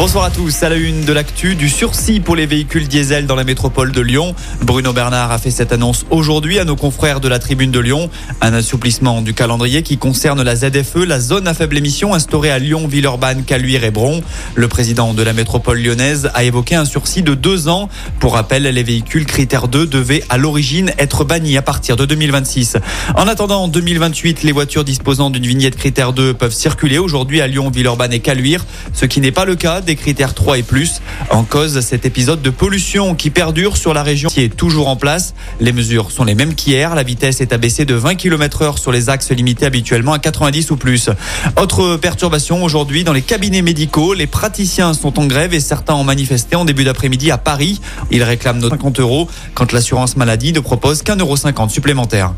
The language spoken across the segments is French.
Bonsoir à tous. À la une de l'actu, du sursis pour les véhicules diesel dans la métropole de Lyon. Bruno Bernard a fait cette annonce aujourd'hui à nos confrères de la tribune de Lyon. Un assouplissement du calendrier qui concerne la ZFE, la zone à faible émission instaurée à Lyon, Villeurbanne, Caluire et Bron. Le président de la métropole lyonnaise a évoqué un sursis de deux ans. Pour rappel, les véhicules critères 2 devaient à l'origine être bannis à partir de 2026. En attendant 2028, les voitures disposant d'une vignette critère 2 peuvent circuler aujourd'hui à Lyon, Villeurbanne et Caluire, ce qui n'est pas le cas critères 3 et plus. En cause, cet épisode de pollution qui perdure sur la région qui est toujours en place. Les mesures sont les mêmes qu'hier. La vitesse est abaissée de 20 km heure sur les axes limités habituellement à 90 ou plus. Autre perturbation aujourd'hui dans les cabinets médicaux. Les praticiens sont en grève et certains ont manifesté en début d'après-midi à Paris. Ils réclament nos 50 euros quand l'assurance maladie ne propose qu'un euro 50 supplémentaire.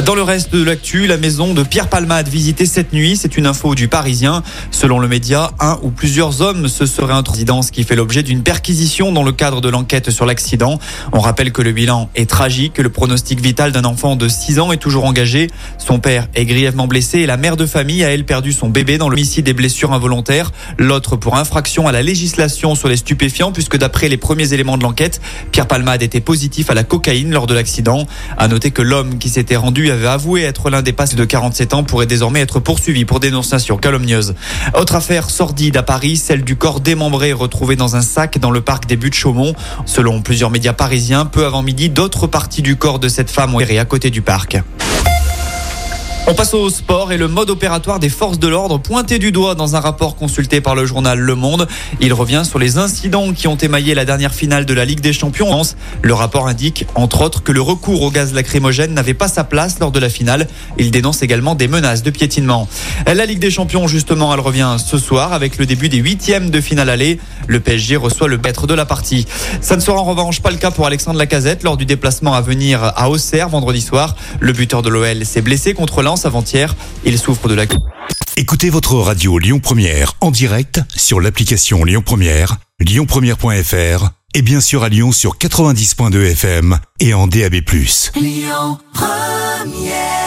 Dans le reste de l'actu, la maison de Pierre Palmade visitée cette nuit. C'est une info du Parisien. Selon le média, un ou plusieurs hommes se seraient introduits dans ce qui fait l'objet d'une perquisition dans le cadre de l'enquête sur l'accident. On rappelle que le bilan est tragique, que le pronostic vital d'un enfant de 6 ans est toujours engagé. Son père est grièvement blessé et la mère de famille a elle perdu son bébé dans l'homicide des blessures involontaires. L'autre pour infraction à la législation sur les stupéfiants puisque d'après les premiers éléments de l'enquête, Pierre Palmade était positif à la cocaïne lors de l'accident. À noter que l'homme qui s'était rendu avait avoué être l'un des passés de 47 ans pourrait désormais être poursuivi pour dénonciation calomnieuse. Autre affaire sordide à Paris, celle du corps démembré retrouvé dans un sac dans le parc des Buttes-Chaumont. Selon plusieurs médias parisiens, peu avant midi, d'autres parties du corps de cette femme ont erré à côté du parc. On passe au sport et le mode opératoire des forces de l'ordre pointé du doigt dans un rapport consulté par le journal Le Monde. Il revient sur les incidents qui ont émaillé la dernière finale de la Ligue des Champions. Le rapport indique, entre autres, que le recours au gaz lacrymogène n'avait pas sa place lors de la finale. Il dénonce également des menaces de piétinement. La Ligue des Champions, justement, elle revient ce soir avec le début des huitièmes de finale aller. Le PSG reçoit le maître de la partie. Ça ne sera en revanche pas le cas pour Alexandre Lacazette lors du déplacement à venir à Auxerre vendredi soir. Le buteur de l'OL s'est blessé contre avant-hier. Il souffre de la... Écoutez votre radio Lyon Première en direct sur l'application Lyon Première, lyonpremière.fr et bien sûr à Lyon sur 90.2 FM et en DAB+. Lyon Première